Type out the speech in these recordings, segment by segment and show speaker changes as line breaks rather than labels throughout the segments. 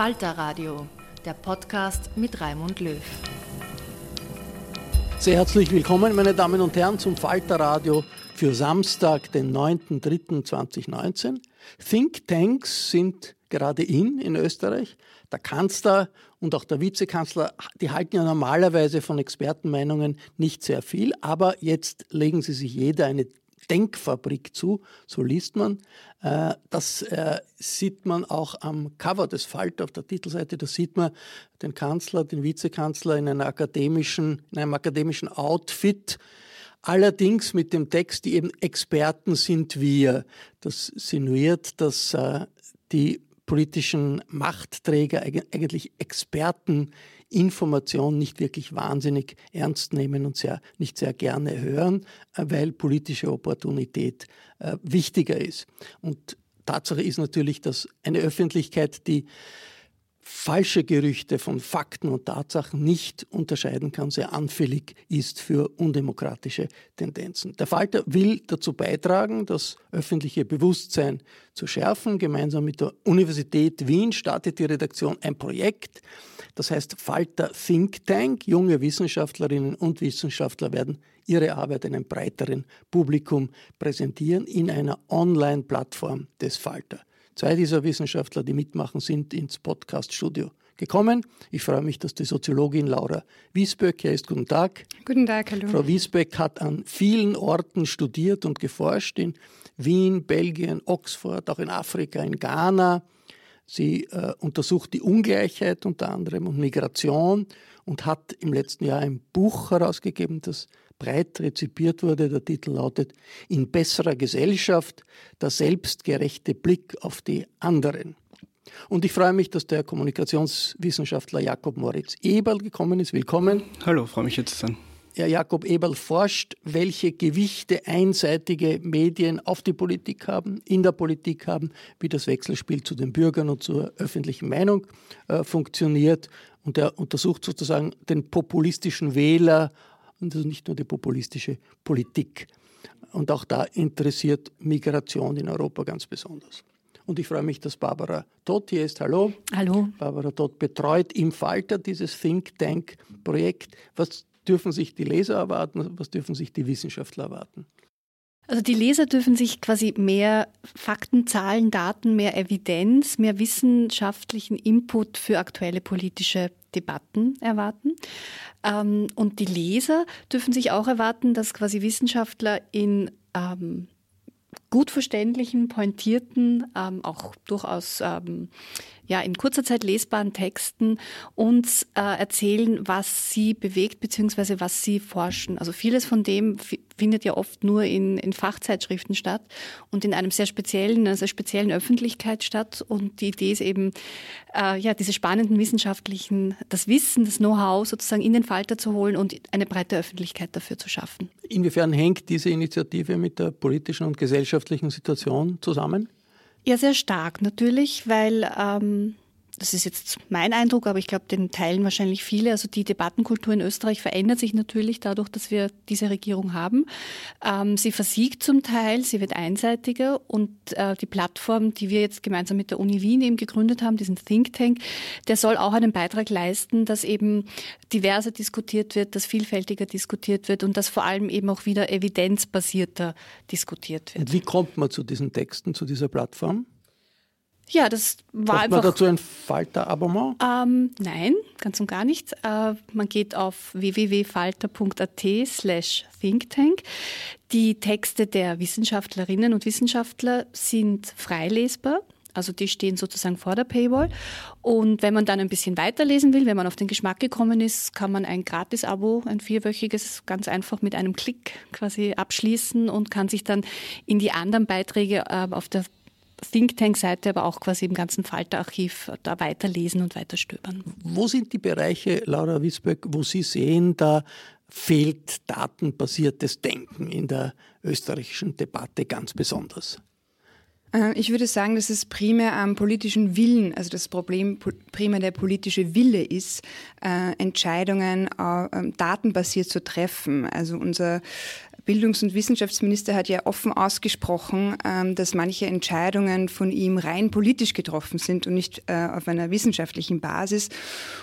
Falter Radio, der Podcast mit Raimund Löw.
Sehr herzlich willkommen, meine Damen und Herren, zum Falter Radio für Samstag, den 9.3.2019. Think Tanks sind gerade in in Österreich. Der Kanzler und auch der Vizekanzler, die halten ja normalerweise von Expertenmeinungen nicht sehr viel, aber jetzt legen sie sich jeder eine Denkfabrik zu, so liest man. Äh, das äh, sieht man auch am Cover des Falter auf der Titelseite. Da sieht man den Kanzler, den Vizekanzler in, einer akademischen, in einem akademischen Outfit. Allerdings mit dem Text, die eben Experten sind wir. Das sinuiert, dass äh, die politischen Machtträger eigentlich Experten Information nicht wirklich wahnsinnig ernst nehmen und sehr, nicht sehr gerne hören, äh, weil politische Opportunität äh, wichtiger ist. Und Tatsache ist natürlich, dass eine Öffentlichkeit, die falsche Gerüchte von Fakten und Tatsachen nicht unterscheiden kann, sehr anfällig ist für undemokratische Tendenzen. Der Falter will dazu beitragen, das öffentliche Bewusstsein zu schärfen. Gemeinsam mit der Universität Wien startet die Redaktion ein Projekt, das heißt Falter Think Tank. Junge Wissenschaftlerinnen und Wissenschaftler werden ihre Arbeit einem breiteren Publikum präsentieren in einer Online-Plattform des Falter. Zwei dieser Wissenschaftler, die mitmachen, sind ins Podcast-Studio gekommen. Ich freue mich, dass die Soziologin Laura Wiesböck hier ist. Guten Tag.
Guten Tag, hallo.
Frau Wiesböck hat an vielen Orten studiert und geforscht, in Wien, Belgien, Oxford, auch in Afrika, in Ghana. Sie äh, untersucht die Ungleichheit unter anderem und Migration und hat im letzten Jahr ein Buch herausgegeben, das breit rezipiert wurde. Der Titel lautet In besserer Gesellschaft, der selbstgerechte Blick auf die anderen. Und ich freue mich, dass der Kommunikationswissenschaftler Jakob Moritz Eberl gekommen ist. Willkommen.
Hallo, freue mich jetzt zu sein.
Herr Jakob Eberl forscht, welche Gewichte einseitige Medien auf die Politik haben, in der Politik haben, wie das Wechselspiel zu den Bürgern und zur öffentlichen Meinung äh, funktioniert. Und er untersucht sozusagen den populistischen Wähler und also nicht nur die populistische Politik. Und auch da interessiert Migration in Europa ganz besonders. Und ich freue mich, dass Barbara Todt hier ist. Hallo.
Hallo.
Barbara Todt betreut im Falter dieses Think Tank-Projekt. Was dürfen sich die Leser erwarten? Was dürfen sich die Wissenschaftler erwarten?
Also die Leser dürfen sich quasi mehr Fakten, Zahlen, Daten, mehr Evidenz, mehr wissenschaftlichen Input für aktuelle politische Debatten erwarten. Ähm, und die Leser dürfen sich auch erwarten, dass quasi Wissenschaftler in ähm, gut verständlichen, pointierten, ähm, auch durchaus ja, in kurzer Zeit lesbaren Texten uns äh, erzählen, was sie bewegt bzw. was sie forschen. Also vieles von dem findet ja oft nur in, in Fachzeitschriften statt und in einem sehr speziellen, also speziellen Öffentlichkeit statt. Und die Idee ist eben, äh, ja, diese spannenden wissenschaftlichen, das Wissen, das Know-how sozusagen in den Falter zu holen und eine breite Öffentlichkeit dafür zu schaffen.
Inwiefern hängt diese Initiative mit der politischen und gesellschaftlichen Situation zusammen?
Ja, sehr stark natürlich, weil ähm, das ist jetzt mein Eindruck, aber ich glaube, den teilen wahrscheinlich viele. Also die Debattenkultur in Österreich verändert sich natürlich dadurch, dass wir diese Regierung haben. Ähm, sie versiegt zum Teil, sie wird einseitiger und äh, die Plattform, die wir jetzt gemeinsam mit der Uni Wien eben gegründet haben, diesen Think Tank, der soll auch einen Beitrag leisten, dass eben diverser diskutiert wird, dass vielfältiger diskutiert wird und dass vor allem eben auch wieder evidenzbasierter diskutiert wird.
Und wie kommt man zu diesen Texten, zu dieser Plattform?
Ja, das war
Braucht
einfach.
man dazu ein Falter-Abonnement?
Ähm, nein, ganz und gar nicht. Äh, man geht auf www.falter.at slash thinktank. Die Texte der Wissenschaftlerinnen und Wissenschaftler sind freilesbar. Also die stehen sozusagen vor der Paywall. Und wenn man dann ein bisschen weiterlesen will, wenn man auf den Geschmack gekommen ist, kann man ein Gratis-Abo, ein vierwöchiges, ganz einfach mit einem Klick quasi abschließen und kann sich dann in die anderen Beiträge äh, auf der Think Tank-Seite, aber auch quasi im ganzen Falter-Archiv da weiterlesen und weiterstöbern.
Wo sind die Bereiche, Laura Wiesböck, wo Sie sehen, da fehlt datenbasiertes Denken in der österreichischen Debatte ganz besonders?
Äh, ich würde sagen, dass es primär am politischen Willen, also das Problem primär der politische Wille ist, äh, Entscheidungen äh, datenbasiert zu treffen. Also unser Bildungs- und Wissenschaftsminister hat ja offen ausgesprochen, ähm, dass manche Entscheidungen von ihm rein politisch getroffen sind und nicht äh, auf einer wissenschaftlichen Basis.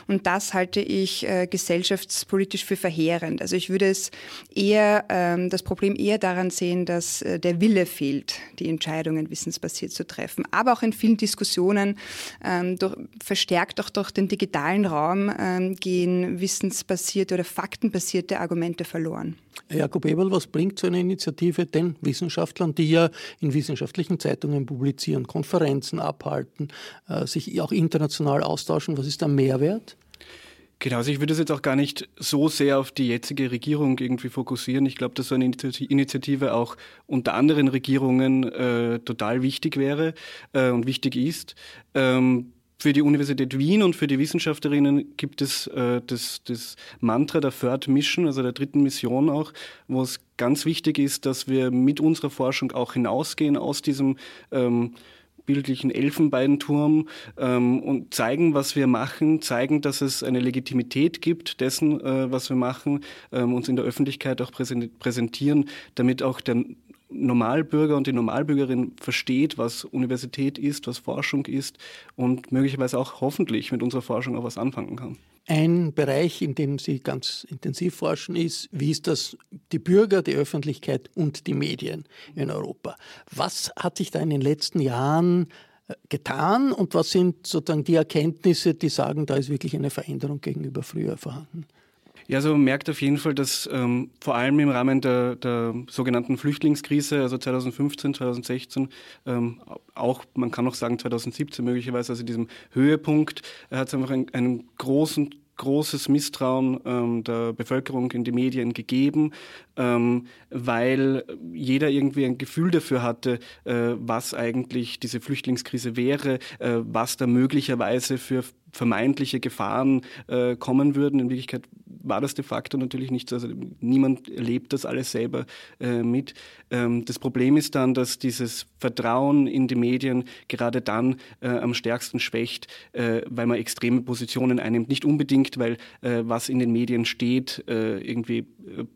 Und das halte ich äh, gesellschaftspolitisch für verheerend. Also ich würde es eher, ähm, das Problem eher daran sehen, dass äh, der Wille fehlt, die Entscheidungen wissensbasiert zu treffen. Aber auch in vielen Diskussionen, ähm, verstärkt auch durch den digitalen Raum, gehen wissensbasierte oder faktenbasierte Argumente verloren.
Jakob Eberl, was bringt so eine Initiative den Wissenschaftlern, die ja in wissenschaftlichen Zeitungen publizieren, Konferenzen abhalten, äh, sich auch international austauschen? Was ist der Mehrwert?
Genau, also ich würde es jetzt auch gar nicht so sehr auf die jetzige Regierung irgendwie fokussieren. Ich glaube, dass so eine Initiative auch unter anderen Regierungen äh, total wichtig wäre äh, und wichtig ist. Ähm, für die Universität Wien und für die Wissenschaftlerinnen gibt es äh, das, das Mantra der Third Mission, also der dritten Mission auch, wo es ganz wichtig ist, dass wir mit unserer Forschung auch hinausgehen aus diesem ähm, bildlichen Elfenbeinturm ähm, und zeigen, was wir machen, zeigen, dass es eine Legitimität gibt dessen, äh, was wir machen, ähm, uns in der Öffentlichkeit auch präsentieren, damit auch der Normalbürger und die Normalbürgerin versteht, was Universität ist, was Forschung ist und möglicherweise auch hoffentlich mit unserer Forschung auch was anfangen kann.
Ein Bereich, in dem Sie ganz intensiv forschen, ist, wie ist das die Bürger, die Öffentlichkeit und die Medien in Europa? Was hat sich da in den letzten Jahren äh, getan und was sind sozusagen die Erkenntnisse, die sagen, da ist wirklich eine Veränderung gegenüber früher vorhanden?
Ja, also man merkt auf jeden Fall, dass ähm, vor allem im Rahmen der, der sogenannten Flüchtlingskrise, also 2015, 2016, ähm, auch, man kann auch sagen 2017 möglicherweise, also diesem Höhepunkt, hat es einfach einen, einen großen großes Misstrauen ähm, der Bevölkerung in die Medien gegeben, ähm, weil jeder irgendwie ein Gefühl dafür hatte, äh, was eigentlich diese Flüchtlingskrise wäre, äh, was da möglicherweise für vermeintliche Gefahren äh, kommen würden. In Wirklichkeit war das de facto natürlich nicht so. Also niemand erlebt das alles selber äh, mit. Ähm, das Problem ist dann, dass dieses Vertrauen in die Medien gerade dann äh, am stärksten schwächt, äh, weil man extreme Positionen einnimmt. Nicht unbedingt, weil äh, was in den Medien steht, äh, irgendwie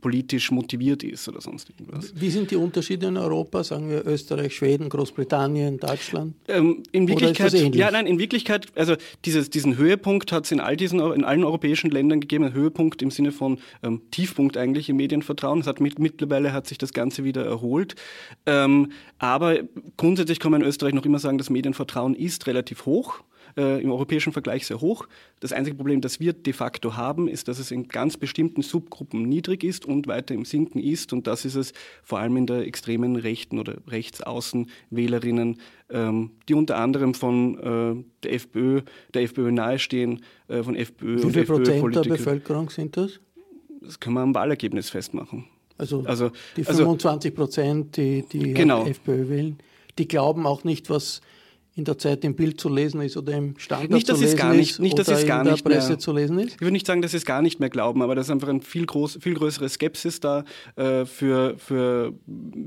politisch motiviert ist oder sonst irgendwas.
Wie sind die Unterschiede in Europa, sagen wir Österreich, Schweden, Großbritannien, Deutschland?
Ähm, in Wirklichkeit, ja, nein, in Wirklichkeit, also dieses, diesen Höhepunkt hat es in all diesen, in allen europäischen Ländern gegeben, ein Höhepunkt im Sinne von ähm, Tiefpunkt eigentlich im Medienvertrauen. Es hat mit, mittlerweile hat sich das Ganze wieder erholt. Ähm, aber grundsätzlich kann man in Österreich noch immer sagen, das Medienvertrauen ist relativ hoch. Äh, im europäischen Vergleich sehr hoch. Das einzige Problem, das wir de facto haben, ist, dass es in ganz bestimmten Subgruppen niedrig ist und weiter im Sinken ist. Und das ist es vor allem in der extremen Rechten oder Rechtsaußenwählerinnen, ähm, die unter anderem von äh, der FPÖ, der FPÖ nahestehen, äh, von FPÖ
Wie viel Prozent der Bevölkerung sind das?
Das können wir am Wahlergebnis festmachen.
Also,
Also-
die
also-
25 Prozent, die die
Genau.
FPÖ wählen, die glauben auch nicht, was in der Zeit im Bild zu lesen ist oder im Standard
Nicht, dass
zu
es
lesen
gar nicht-
ist
nicht, dass
oder
es gar
in der
nicht mehr-
Presse zu lesen ist.
Ich würde nicht sagen, dass sie es gar nicht mehr glauben, aber da ist einfach ein viel, groß, viel größere Skepsis da äh, für, für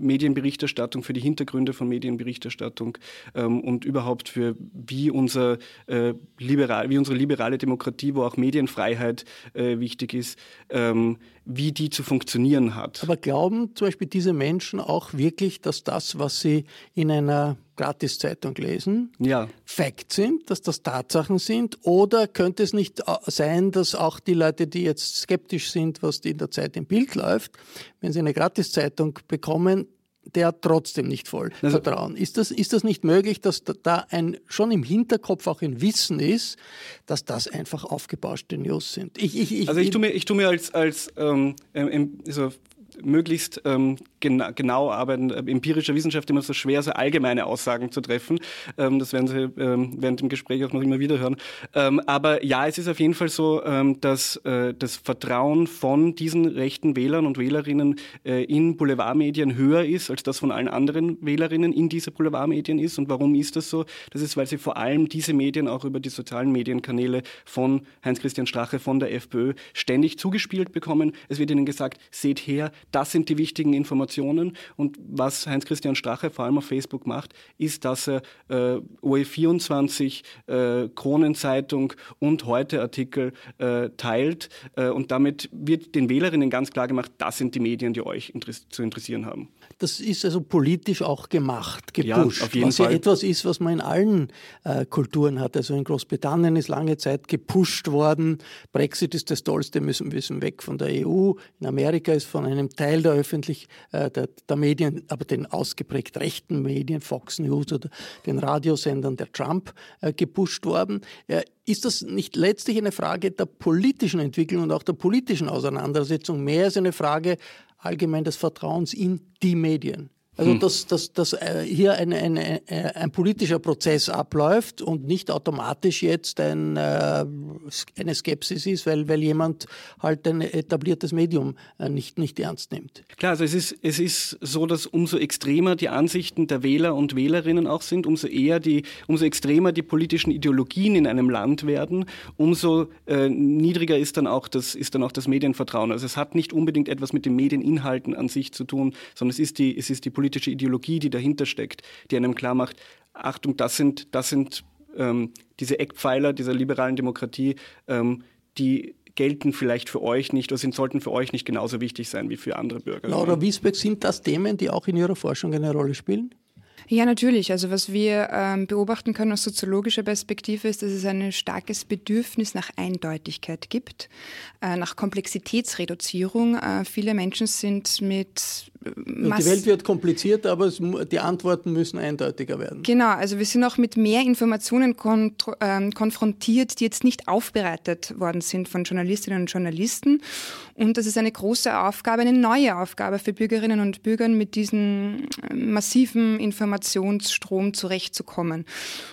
Medienberichterstattung, für die Hintergründe von Medienberichterstattung ähm, und überhaupt für wie, unser, äh, liberal, wie unsere liberale Demokratie, wo auch Medienfreiheit äh, wichtig ist, ähm, wie die zu funktionieren hat.
Aber glauben zum Beispiel diese Menschen auch wirklich, dass das, was sie in einer Gratiszeitung lesen,
ja.
Fakt sind, dass das Tatsachen sind? Oder könnte es nicht äh, sein, dass auch die Leute, die jetzt skeptisch sind, was in der Zeit im Bild läuft, wenn sie eine Gratiszeitung bekommen, der trotzdem nicht voll
Also-
vertrauen. Ist das, ist das nicht möglich, dass da- ein, schon im Hinterkopf auch ein Wissen ist, dass das einfach aufgebauschte News sind? Ich, ich, ich,
Also ich tue mir, ich tue mir als, als ähm, ähm, so möglichst ähm, gena genau arbeitende äh, empirischer Wissenschaft immer so schwer, so allgemeine Aussagen zu treffen. Ähm, das werden Sie ähm, während dem Gespräch auch noch immer wieder hören. Ähm, aber ja, es ist auf jeden Fall so, ähm, dass äh, das Vertrauen von diesen rechten Wählern und Wählerinnen äh, in Boulevardmedien höher ist, als das von allen anderen Wählerinnen in diese Boulevardmedien ist. Und warum ist das so? Das ist, weil sie vor allem diese Medien auch über die sozialen Medienkanäle von Heinz-Christian Strache, von der FPÖ, ständig zugespielt bekommen. Es wird ihnen gesagt, seht her, das sind die wichtigen Informationen. Und was Heinz-Christian Strache vor allem auf Facebook macht, ist, dass er äh, OE24, äh, Kronenzeitung und Heute-Artikel äh, teilt. Äh, und damit wird den Wählerinnen ganz klar gemacht, das sind die Medien, die euch interess zu interessieren haben.
Das ist also politisch auch gemacht,
Ja,
gepusht.
auf jeden
was ja
Fall.
etwas ist, was man in allen äh, Kulturen hat. Also in Großbritannien ist lange Zeit gepusht worden. Brexit ist das Tollste, müssen, müssen weg von der EU. In Amerika ist von einem Teil der öffentlich äh, der, der Medien, aber den ausgeprägt rechten Medien, Fox News oder den Radiosendern der Trump äh, gepusht worden. Äh, ist das nicht letztlich eine Frage der politischen Entwicklung und auch der politischen Auseinandersetzung mehr als eine Frage allgemein des Vertrauens in die Medien? Also dass, dass, dass äh, hier ein, ein, ein, ein politischer Prozess abläuft und nicht automatisch jetzt ein, äh, eine Skepsis ist, weil, weil jemand halt ein etabliertes Medium äh, nicht, nicht ernst nimmt.
Klar, also es ist, es ist so, dass umso extremer die Ansichten der Wähler und Wählerinnen auch sind, umso eher die, umso extremer die politischen Ideologien in einem Land werden, umso äh, niedriger ist dann auch das, ist dann auch das Medienvertrauen. Also es hat nicht unbedingt etwas mit den Medieninhalten an sich zu tun, sondern es ist die, es ist die politische Ideologie, die dahinter steckt, die einem klar macht, Achtung, das sind, das sind ähm, diese Eckpfeiler dieser liberalen Demokratie, ähm, die gelten vielleicht für euch nicht oder sind, sollten für euch nicht genauso wichtig sein wie für andere Bürger.
Laura Wiesbeck, sind das Themen, die auch in Ihrer Forschung eine Rolle spielen?
Ja, natürlich. Also was wir ähm, beobachten können aus soziologischer Perspektive ist, dass es ein starkes Bedürfnis nach Eindeutigkeit gibt, äh, nach Komplexitätsreduzierung. Äh, viele Menschen sind mit äh,
Die Welt wird kompliziert, aber es, die Antworten müssen eindeutiger werden.
Genau, also wir sind auch mit mehr Informationen ähm, konfrontiert, die jetzt nicht aufbereitet worden sind von Journalistinnen und Journalisten. Und das ist eine große Aufgabe, eine neue Aufgabe für Bürgerinnen und Bürgern, mit diesem äh, massiven Informationsstrom zurechtzukommen.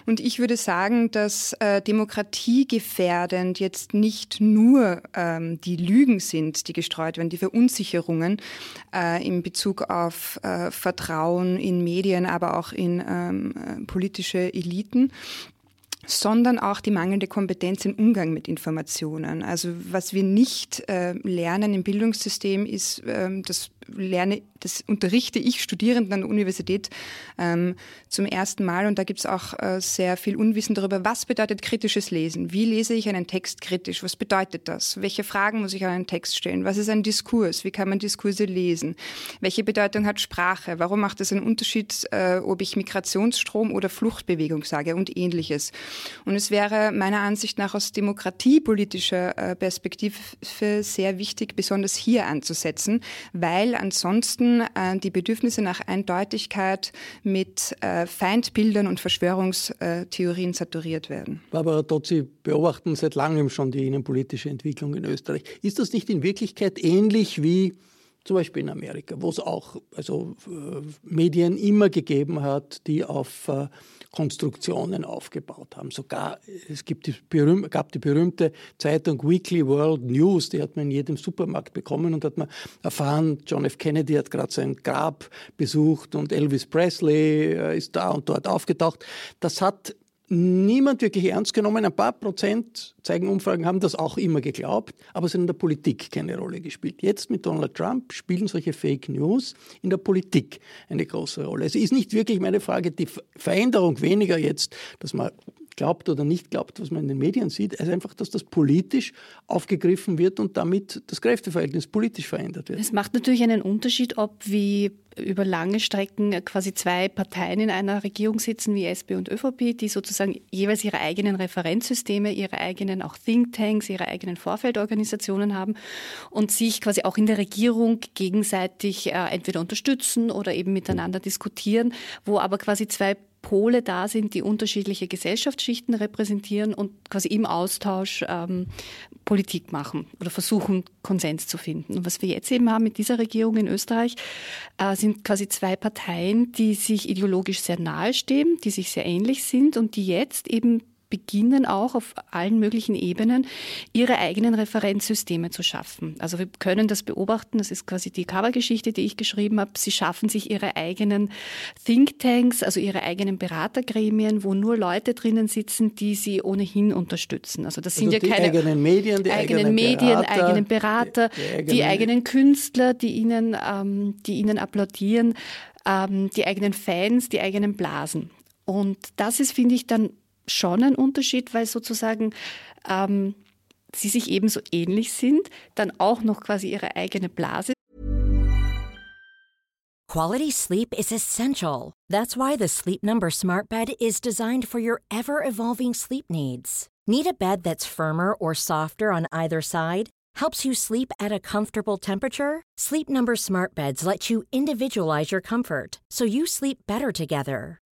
Und ich würde sagen, dass äh, demokratiegefährdend jetzt nicht nur ähm, die Lügen sind, die gestreut werden, die Verunsicherungen äh, in Bezug auf äh, Vertrauen in Medien, aber auch in ähm, äh, politische Eliten sondern auch die mangelnde Kompetenz im Umgang mit Informationen. Also was wir nicht äh, lernen im Bildungssystem ist, ähm, das lerne, das unterrichte ich Studierenden an der Universität ähm, zum ersten Mal und da gibt es auch äh, sehr viel Unwissen darüber, was bedeutet kritisches Lesen? Wie lese ich einen Text kritisch? Was bedeutet das? Welche Fragen muss ich an einen Text stellen? Was ist ein Diskurs? Wie kann man Diskurse lesen? Welche Bedeutung hat Sprache? Warum macht es einen Unterschied, äh, ob ich Migrationsstrom oder Fluchtbewegung sage und ähnliches? Und es wäre meiner Ansicht nach aus demokratiepolitischer äh, Perspektive sehr wichtig, besonders hier anzusetzen, weil ansonsten äh, die Bedürfnisse nach Eindeutigkeit mit äh, Feindbildern und Verschwörungstheorien saturiert werden.
Barbara Dott, Sie beobachten seit langem schon die innenpolitische Entwicklung in Österreich. Ist das nicht in Wirklichkeit ähnlich wie zum Beispiel in Amerika, wo es auch also, äh, Medien immer gegeben hat, die auf äh, Konstruktionen aufgebaut haben. Sogar es gibt die gab die berühmte Zeitung Weekly World News, die hat man in jedem Supermarkt bekommen und hat man erfahren, John F. Kennedy hat gerade sein Grab besucht und Elvis Presley äh, ist da und dort aufgetaucht. Das hat niemand wirklich ernst genommen. Ein paar Prozent, zeigen Umfragen, haben das auch immer geglaubt, aber es hat in der Politik keine Rolle gespielt. Jetzt mit Donald Trump spielen solche Fake News in der Politik eine große Rolle. Es ist nicht wirklich meine Frage, die Veränderung weniger jetzt, dass man glaubt oder nicht glaubt, was man in den Medien sieht, also einfach, dass das politisch aufgegriffen wird und damit das Kräfteverhältnis politisch verändert wird.
Es macht natürlich einen Unterschied, ob wie über lange Strecken quasi zwei Parteien in einer Regierung sitzen, wie SP und ÖVP, die sozusagen jeweils ihre eigenen Referenzsysteme, ihre eigenen auch Thinktanks, ihre eigenen Vorfeldorganisationen haben und sich quasi auch in der Regierung gegenseitig äh, entweder unterstützen oder eben miteinander diskutieren, wo aber quasi zwei Pole da sind, die unterschiedliche Gesellschaftsschichten repräsentieren und quasi im Austausch ähm, Politik machen oder versuchen, Konsens zu finden. Und was wir jetzt eben haben mit dieser Regierung in Österreich, äh, sind quasi zwei Parteien, die sich ideologisch sehr nahestehen, die sich sehr ähnlich sind und die jetzt eben beginnen auch auf allen möglichen Ebenen ihre eigenen Referenzsysteme zu schaffen. Also wir können das beobachten, das ist quasi die Covergeschichte, die ich geschrieben habe. Sie schaffen sich ihre eigenen Thinktanks, also ihre eigenen Beratergremien, wo nur Leute drinnen sitzen, die sie ohnehin unterstützen. Also das sind
also
ja keine
eigenen Medien, die
eigenen,
eigenen
Medien,
Berater,
eigenen Berater, die, die, eigenen, die eigenen Künstler, die ihnen, ähm, die ihnen applaudieren, ähm, die eigenen Fans, die eigenen Blasen. Und das ist, finde ich, dann schon ein Unterschied, weil sozusagen ähm, sie sich ebenso ähnlich sind, dann auch noch quasi ihre eigene Blase.
Quality sleep is essential. That's why the Sleep Number Smart Bed is designed for your ever-evolving sleep needs. Need a bed that's firmer or softer on either side? Helps you sleep at a comfortable temperature? Sleep Number Smart Beds let you individualize your comfort so you sleep better together.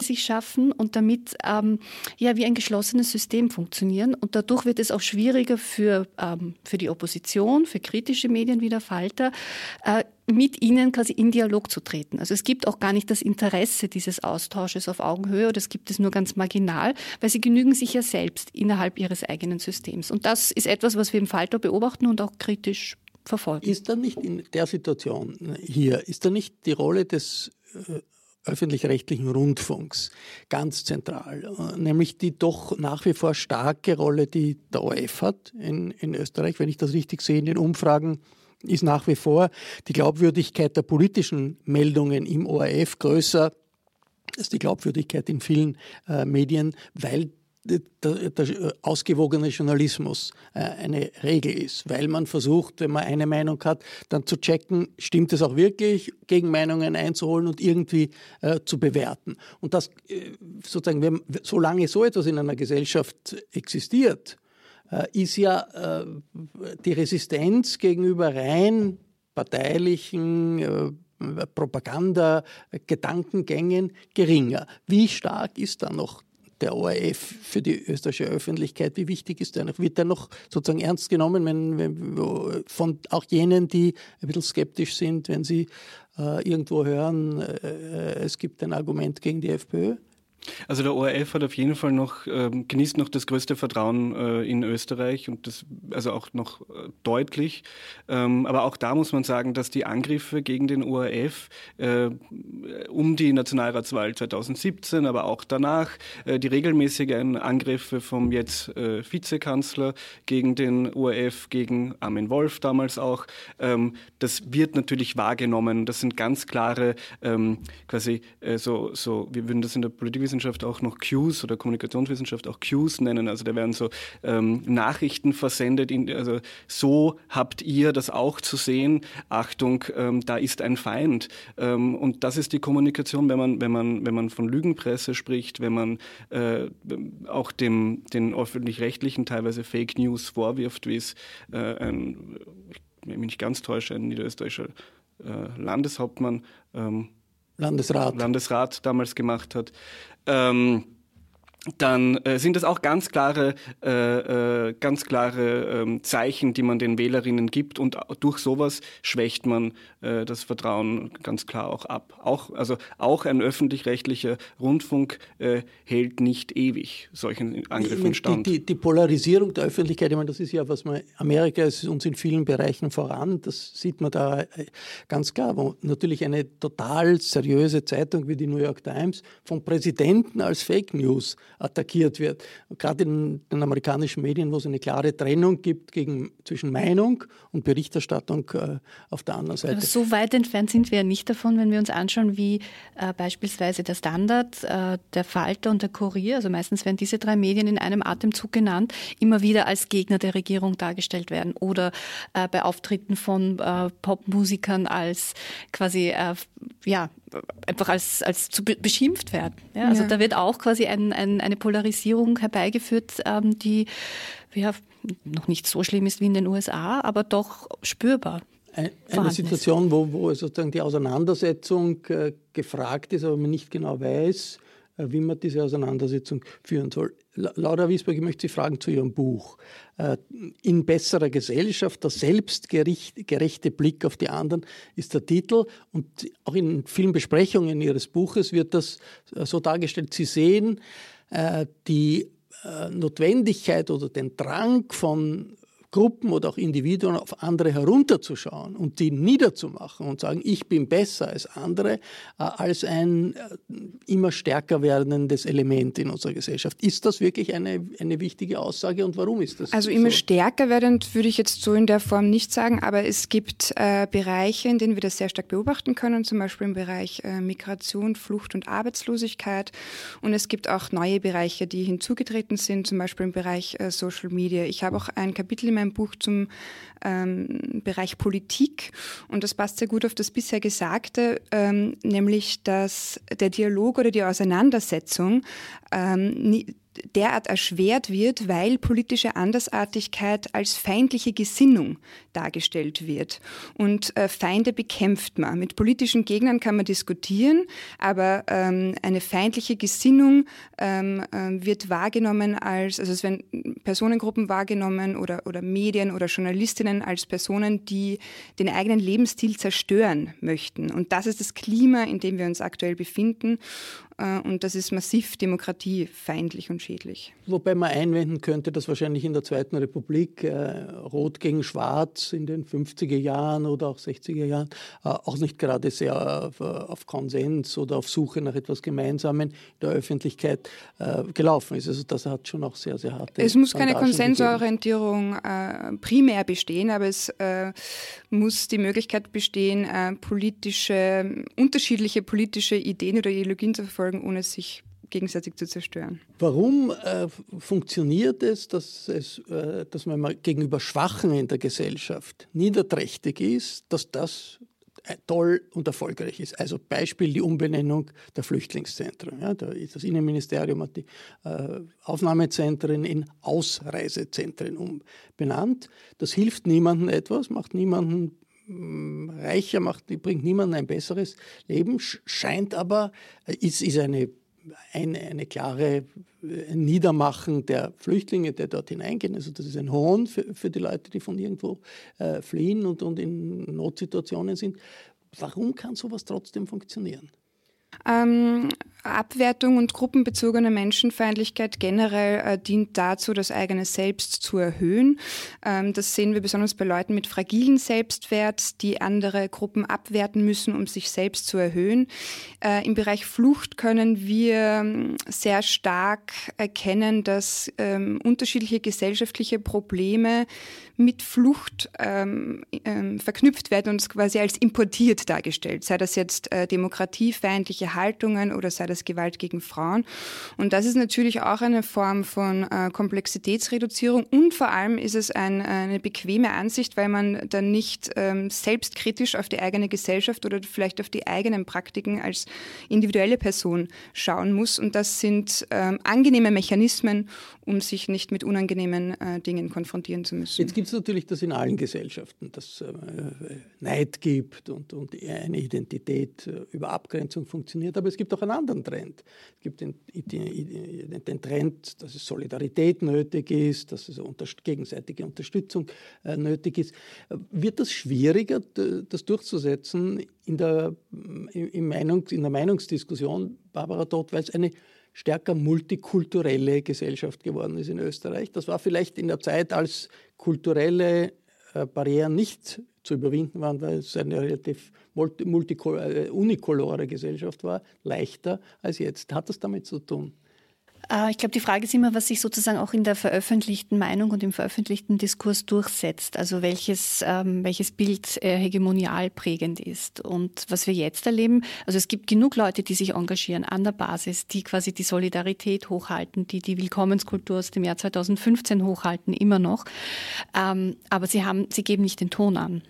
sich schaffen und damit ähm, ja wie ein geschlossenes System funktionieren. Und dadurch wird es auch schwieriger für, ähm, für die Opposition, für kritische Medien wie der Falter, äh, mit ihnen quasi in Dialog zu treten. Also es gibt auch gar nicht das Interesse dieses Austausches auf Augenhöhe oder es gibt es nur ganz marginal, weil sie genügen sich ja selbst innerhalb ihres eigenen Systems. Und das ist etwas, was wir im Falter beobachten und auch kritisch verfolgen.
Ist da nicht in der Situation hier, ist da nicht die Rolle des äh, öffentlich-rechtlichen Rundfunks ganz zentral, nämlich die doch nach wie vor starke Rolle, die der ORF hat in, in Österreich, wenn ich das richtig sehe in den Umfragen ist nach wie vor die Glaubwürdigkeit der politischen Meldungen im ORF größer als die Glaubwürdigkeit in vielen äh, Medien, weil der, ausgewogene Journalismus äh, eine Regel ist, weil man versucht, wenn man eine Meinung hat, dann zu checken, stimmt es auch wirklich, Gegenmeinungen einzuholen und irgendwie äh, zu bewerten. Und das äh, sozusagen, solange so etwas in einer Gesellschaft existiert, ist ja die Resistenz gegenüber rein parteilichen Propaganda, Gedankengängen geringer. Wie stark ist da noch der ORF für die österreichische Öffentlichkeit? Wie wichtig ist der noch? Wird der noch sozusagen ernst genommen wenn, von auch jenen, die ein bisschen skeptisch sind, wenn sie äh, irgendwo hören, äh, es gibt ein Argument gegen die FPÖ?
Also der ORF hat auf jeden Fall noch, äh, genießt noch das größte Vertrauen äh, in Österreich und das, also auch noch äh, deutlich. Ähm, aber auch da muss man sagen, dass die Angriffe gegen den ORF äh, um die Nationalratswahl 2017, aber auch danach, äh, die regelmäßigen Angriffe vom jetzt äh, Vizekanzler gegen den ORF, gegen Armin Wolf damals auch, ähm, das wird natürlich wahrgenommen. Das sind ganz klare, ähm, quasi so, so, wir würden das in der Politik Medienwissenschaft auch noch Cues oder Kommunikationswissenschaft auch Cues nennen. Also da werden so ähm, Nachrichten versendet, in, also so habt ihr das auch zu sehen. Achtung, ähm, da ist ein Feind. Ähm, und das ist die Kommunikation, wenn man, wenn man, wenn man von Lügenpresse spricht, wenn man äh, auch dem, den öffentlich-rechtlichen teilweise Fake News vorwirft, wie es äh, ein, ich mich nicht ganz täusche, ein niederösterreichischer äh, Landeshauptmann ähm,
Landesrat.
Landesrat damals gemacht hat. Ähm, dann äh, sind das auch ganz klare, äh, äh, ganz klare ähm, Zeichen, die man den Wählerinnen gibt und durch sowas schwächt man äh, das Vertrauen ganz klar auch ab. Auch, also auch ein öffentlich-rechtlicher Rundfunk äh, hält nicht ewig solchen Angriffen stand.
Die, die, die, Polarisierung der Öffentlichkeit, ich meine, das ist ja, was man, Amerika ist uns in vielen Bereichen voran, das sieht man da äh, ganz klar, wo natürlich eine total seriöse Zeitung wie die New York Times vom Präsidenten als Fake News attackiert wird. Gerade in den amerikanischen Medien, wo es eine klare Trennung gibt gegen, zwischen Meinung und Berichterstattung äh, auf der anderen Seite.
So weit entfernt sind wir ja nicht davon, wenn wir uns anschauen, wie äh, beispielsweise der Standard, äh, der Falter und der Kurier, also meistens werden diese drei Medien in einem Atemzug genannt, immer wieder als Gegner der Regierung dargestellt werden oder äh, bei Auftritten von äh, Popmusikern als quasi äh, ja, einfach als, als zu beschimpft werden. Ja, also ja. da wird auch quasi ein, ein, eine Polarisierung herbeigeführt, ähm, die ja, noch nicht so schlimm ist wie in den USA, aber doch spürbar.
Ein, eine Situation, wo, wo sozusagen die Auseinandersetzung äh, gefragt ist, aber man nicht genau weiß, äh, wie man diese Auseinandersetzung führen soll. Laura Wiesberg, ich möchte Sie fragen zu Ihrem Buch. Äh, in besserer Gesellschaft, der selbstgerechte Blick auf die anderen ist der Titel. Und auch in vielen Besprechungen Ihres Buches wird das äh, so dargestellt. Sie sehen die Notwendigkeit oder den Drang von Gruppen oder auch Individuen auf andere herunterzuschauen und die niederzumachen und sagen, ich bin besser als andere, äh, als ein äh, immer stärker werdendes Element in unserer Gesellschaft. Ist das wirklich eine, eine wichtige Aussage und warum ist das?
Also immer so? stärker werdend würde ich jetzt so in der Form nicht sagen, aber es gibt äh, Bereiche, in denen wir das sehr stark beobachten können, zum Beispiel im Bereich äh, Migration, Flucht und Arbeitslosigkeit. Und es gibt auch neue Bereiche, die hinzugetreten sind, zum Beispiel im Bereich äh, Social Media. Ich habe auch ein Kapitel in meinem Buch zum ähm, Bereich Politik. Und das passt sehr gut auf das bisher Gesagte, ähm, nämlich dass der Dialog oder die Auseinandersetzung ähm, nie, derart erschwert wird, weil politische Andersartigkeit als feindliche Gesinnung dargestellt wird. Und äh, Feinde bekämpft man. Mit politischen Gegnern kann man diskutieren, aber ähm, eine feindliche Gesinnung ähm, äh, wird wahrgenommen als, also es werden Personengruppen wahrgenommen oder, oder Medien oder Journalistinnen als Personen, die den eigenen Lebensstil zerstören möchten. Und das ist das Klima, in dem wir uns aktuell befinden. Äh, und das ist massiv demokratiefeindlich und schädlich.
Wobei man einwenden könnte, dass wahrscheinlich in der Zweiten Republik äh, Rot gegen Schwarz in den 50er Jahren oder auch 60er Jahren äh, auch nicht gerade sehr auf, auf, Konsens oder auf Suche nach etwas Gemeinsamen in der Öffentlichkeit äh, gelaufen ist. Also das hat schon auch sehr, sehr harte.
Es muss keine Konsensorientierung äh, primär bestehen, aber es äh, muss die Möglichkeit bestehen, politische, unterschiedliche politische Ideen oder Ideologien zu verfolgen verfolgen, ohne sich gegenseitig zu zerstören.
Warum äh, funktioniert es, dass, es äh, dass man gegenüber Schwachen in der Gesellschaft niederträchtig ist, dass das äh, toll und erfolgreich ist. Also Beispiel die Umbenennung der Flüchtlingszentren. Ja, das Innenministerium hat die äh, Aufnahmezentren in Ausreisezentren umbenannt. Das hilft niemandem etwas, macht niemanden reicher macht, bringt niemandem ein besseres Leben, scheint aber, äh, ist, ist eine, eine, eine klare äh, Niedermachen der Flüchtlinge, die dort hineingehen. Also das ist ein Hohn für, für die Leute, die von irgendwo äh, fliehen und, und in Notsituationen sind. Warum kann sowas trotzdem funktionieren?
Ähm, Abwertung und gruppenbezogene Menschenfeindlichkeit generell äh, dient dazu, das eigene Selbst zu erhöhen. Ähm, das sehen wir besonders bei Leuten mit fragilen Selbstwert, die andere Gruppen abwerten müssen, um sich selbst zu erhöhen. Äh, Im Bereich Flucht können wir ähm, sehr stark erkennen, dass ähm, unterschiedliche gesellschaftliche Probleme mit Flucht ähm, ähm, verknüpft werden und quasi als importiert dargestellt, sei das jetzt äh, demokratiefeindliche Haltungen oder sei das Gewalt gegen Frauen. Und das ist natürlich auch eine Form von äh, Komplexitätsreduzierung und vor allem ist es ein, eine bequeme Ansicht, weil man dann nicht ähm, selbstkritisch auf die eigene Gesellschaft oder vielleicht auf die eigenen Praktiken als individuelle Person schauen muss. Und das sind ähm, angenehme Mechanismen, um sich nicht mit unangenehmen äh, Dingen konfrontieren zu müssen.
Jetzt gibt es natürlich das in allen Gesellschaften, dass äh, Neid gibt und, und eine Identität äh, über Abgrenzung funktioniert. Aber es gibt auch einen anderen Trend. Es gibt den, den, den Trend, dass es Solidarität nötig ist, dass es unter, gegenseitige Unterstützung äh, nötig ist. Wird das schwieriger, das durchzusetzen in der, in, Meinung, in der Meinungsdiskussion, Barbara Todt, weil es eine stärker multikulturelle Gesellschaft geworden ist in Österreich. Das war vielleicht in der Zeit, als kulturelle äh, Barrieren nicht zu überwinden waren, weil es eine relativ multi, multi, äh, unikolore Gesellschaft war, leichter als jetzt. Hat das damit zu tun?
Äh, ich glaube, die Frage ist immer, was sich sozusagen auch in der veröffentlichten Meinung und im veröffentlichten Diskurs durchsetzt. Also welches, ähm, welches Bild äh, hegemonial prägend ist. Und was wir jetzt erleben, also es gibt genug Leute, die sich engagieren an der Basis, die quasi die Solidarität hochhalten, die die Willkommenskultur aus dem Jahr 2015 hochhalten, immer noch. Ähm, aber sie haben, sie geben nicht den Ton an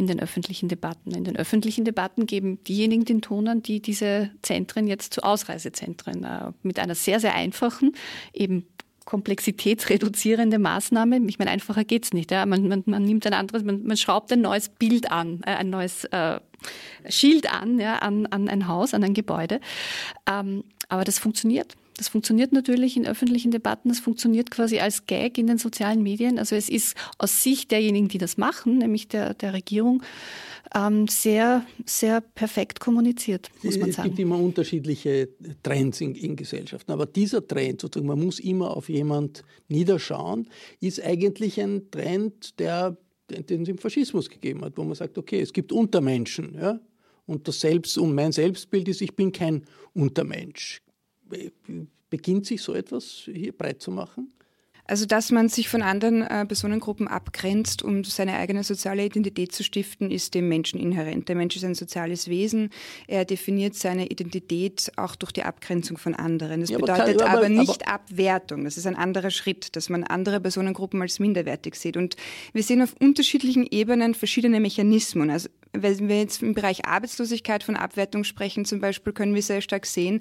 in den öffentlichen Debatten. In den öffentlichen Debatten geben diejenigen den Ton an, die diese Zentren jetzt zu Ausreisezentren äh, mit einer sehr, sehr einfachen, eben komplexitätsreduzierende Maßnahme. Ich meine, einfacher geht's nicht. Ja? Man, man, man nimmt ein anderes, man, man schraubt ein neues Bild an, äh, ein neues äh, Schild an, ja, an, an ein Haus, an ein Gebäude. Ähm, aber das funktioniert. Das funktioniert natürlich in öffentlichen Debatten, das funktioniert quasi als Gag in den sozialen Medien. Also es ist aus Sicht derjenigen, die das machen, nämlich der, der Regierung, ähm, sehr, sehr perfekt kommuniziert, muss man sagen.
Es gibt immer unterschiedliche Trends in, in Gesellschaften, aber dieser Trend, sozusagen, man muss immer auf jemand niederschauen, ist eigentlich ein Trend, der den es im Faschismus gegeben hat, wo man sagt, okay, es gibt Untermenschen, ja, und das Selbst und mein Selbstbild ist, ich bin kein Untermensch. Beginnt sich so etwas hier breit zu machen?
Also, dass man sich von anderen äh, Personengruppen abgrenzt, um seine eigene soziale Identität zu stiften, ist dem Menschen inhärent. Der Mensch ist ein soziales Wesen. Er definiert seine Identität auch durch die Abgrenzung von anderen. Das ja, bedeutet aber, aber, aber, nicht Abwertung. Das ist ein anderer Schritt, dass man andere Personengruppen als minderwertig sieht. Und wir sehen auf unterschiedlichen Ebenen verschiedene Mechanismen. Also, wenn wir jetzt im Bereich Arbeitslosigkeit von Abwertung sprechen, zum Beispiel, können wir sehr stark sehen,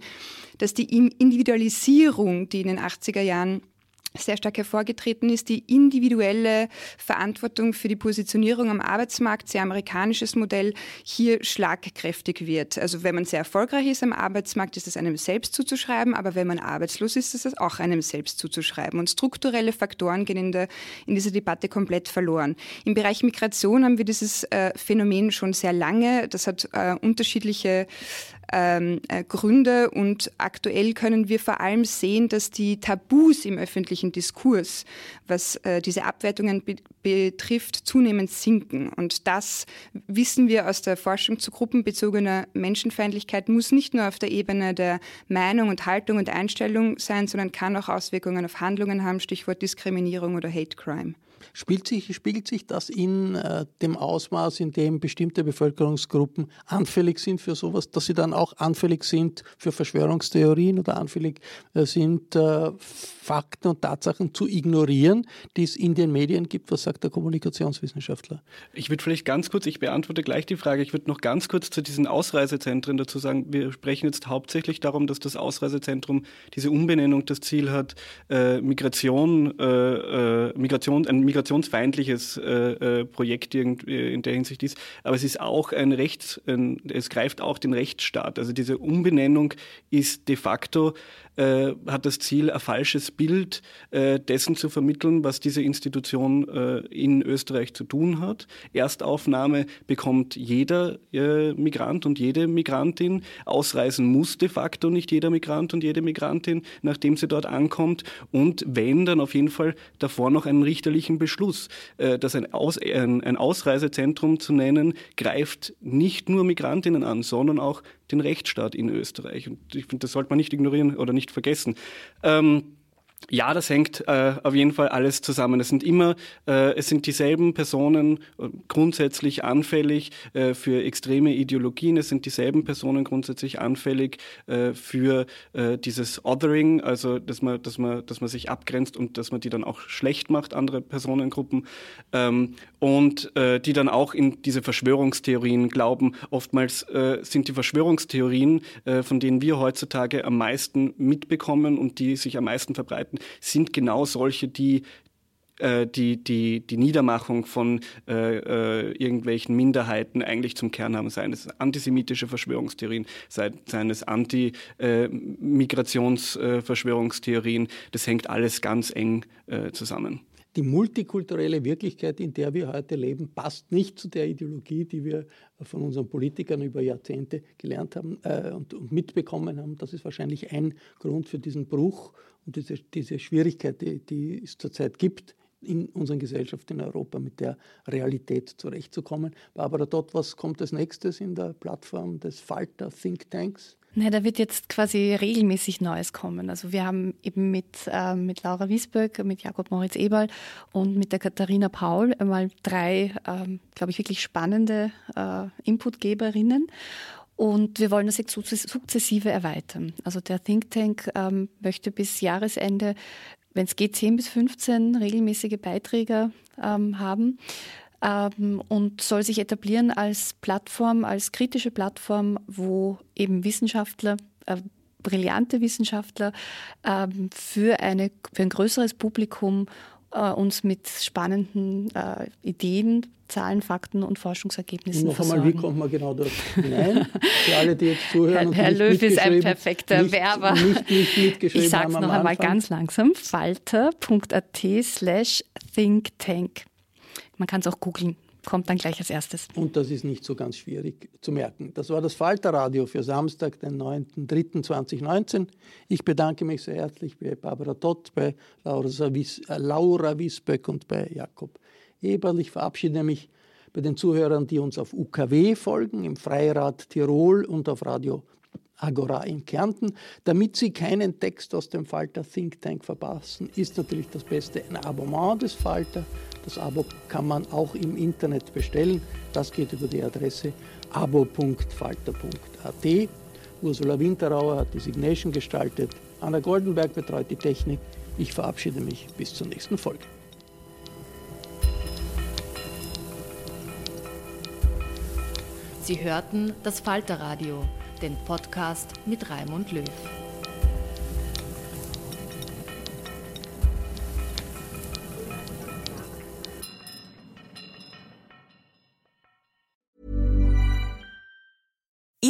dass die Individualisierung, die in den 80er Jahren sehr stark hervorgetreten ist, die individuelle Verantwortung für die Positionierung am Arbeitsmarkt, sehr amerikanisches Modell, hier schlagkräftig wird. Also wenn man sehr erfolgreich ist am Arbeitsmarkt, ist es einem selbst zuzuschreiben, aber wenn man arbeitslos ist, ist es auch einem selbst zuzuschreiben. Und strukturelle Faktoren gehen in, der, in dieser Debatte komplett verloren. Im Bereich Migration haben wir dieses äh, Phänomen schon sehr lange. Das hat äh, unterschiedliche ähm, äh, Gründe und aktuell können wir vor allem sehen, dass die Tabus im öffentlichen Diskurs, was äh, diese Abwertungen be betrifft, zunehmend sinken. Und das wissen wir aus der Forschung zu gruppenbezogener Menschenfeindlichkeit, muss nicht nur auf der Ebene der Meinung und Haltung und Einstellung sein, sondern kann auch Auswirkungen auf Handlungen haben, Stichwort Diskriminierung oder Hate Crime.
Spielt sich, spiegelt sich das in äh, dem Ausmaß, in dem bestimmte Bevölkerungsgruppen anfällig sind für sowas, dass sie dann auch anfällig sind für Verschwörungstheorien oder anfällig äh, sind, äh, Fakten und Tatsachen zu ignorieren, die es in den Medien gibt? Was sagt der Kommunikationswissenschaftler?
Ich würde vielleicht ganz kurz, ich beantworte gleich die Frage, ich würde noch ganz kurz zu diesen Ausreisezentren dazu sagen, wir sprechen jetzt hauptsächlich darum, dass das Ausreisezentrum diese Umbenennung das Ziel hat, äh, Migration, äh, äh, Migration, ein migrationsfeindliches äh, äh, Projekt in der Hinsicht ist. Aber es ist auch ein Rechts, ein, es greift auch den Rechtsstaat. Also diese Umbenennung ist de facto äh, hat das Ziel, ein falsches Bild äh, dessen zu vermitteln, was diese Institution äh, in Österreich zu tun hat. Erstaufnahme bekommt jeder äh, Migrant und jede Migrantin. Ausreisen muss de facto nicht jeder Migrant und jede Migrantin, nachdem sie dort ankommt. Und wenn, dann auf jeden Fall davor noch einen richterlichen Beschluss. Äh, dass ein, Aus, ein, ein Ausreisezentrum zu nennen, greift nicht nur Migrantinnen an, sondern auch den Rechtsstaat in Österreich. Und ich finde, das sollte man nicht ignorieren oder nicht vergessen. Ähm, ja, das hängt äh, auf jeden Fall alles zusammen. Es sind immer, äh, es sind dieselben Personen äh, grundsätzlich anfällig äh, für extreme Ideologien. Es sind dieselben Personen grundsätzlich anfällig äh, für äh, dieses Othering, also dass man, dass man, dass man sich abgrenzt und dass man die dann auch schlecht macht, andere Personengruppen, ähm, und die dann auch in diese Verschwörungstheorien glauben. Oftmals sind die Verschwörungstheorien, von denen wir heutzutage am meisten mitbekommen und die sich am meisten verbreiten, sind genau solche, die äh, die, die, die Niedermachung von äh, äh, irgendwelchen Minderheiten eigentlich zum Kern haben, seien es antisemitische Verschwörungstheorien, seien es Anti-Migrationsverschwörungstheorien. Äh, das hängt alles ganz eng äh, zusammen.
Die multikulturelle Wirklichkeit, in der wir heute leben, passt nicht zu der Ideologie, die wir von unseren Politikern über Jahrzehnte gelernt haben äh, und, und, mitbekommen haben. Das ist wahrscheinlich ein Grund für diesen Bruch und diese, diese Schwierigkeit, die, die es zurzeit gibt, in unserer Gesellschaft in Europa mit der Realität zurechtzukommen. Barbara Dott, was kommt als nächstes in der Plattform des Falter Think Tanks?
Na, da wird jetzt quasi regelmäßig Neues kommen. Also wir haben eben mit, äh, mit Laura Wiesböck, mit Jakob Moritz Eberl und mit der Katharina Paul einmal drei, ähm, glaube ich, wirklich spannende äh, Inputgeberinnen. Und wir wollen das jetzt sukzessive erweitern. Also der Think Tank ähm, möchte bis Jahresende, wenn es geht, 10 bis 15 regelmäßige Beiträge ähm, haben ähm, und soll sich etablieren als Plattform, als kritische Plattform, wo eben Wissenschaftler, äh, brillante Wissenschaftler ähm, für, eine, für ein größeres Publikum äh, uns mit spannenden äh, Ideen, Zahlen, Fakten und Forschungsergebnissen
und
noch versorgen. einmal,
wie kommt man genau dort hinein? Für alle, die jetzt zuhören.
Herr, Herr Löw ist ein perfekter
nicht,
Werber.
Nicht, nicht
ich sage es noch einmal ganz langsam. falter.at slash thinktank. Man kann es auch googeln kommt dann gleich als erstes.
Und das ist nicht so ganz schwierig zu merken. Das war das Falterradio für Samstag, den 9.3.2019. Ich bedanke mich sehr herzlich bei Barbara Tott, bei Laura, Wies, äh, Laura Wiesböck und bei Jakob Eberl. Ich verabschiede mich bei den Zuhörern, die uns auf UKW folgen, im Freirad Tirol und auf Radio Agora in Kärnten. Damit Sie keinen Text aus dem Falter Think Tank verpassen, ist natürlich das Beste ein Abonnement des Falter. Das Abo kann man auch im Internet bestellen. Das geht über die Adresse abo.falter.at. Ursula Winterauer hat die Signation gestaltet. Anna Goldenberg betreut die Technik. Ich verabschiede mich bis zur nächsten Folge.
Sie hörten das Falterradio den Podcast mit Raimund Löw.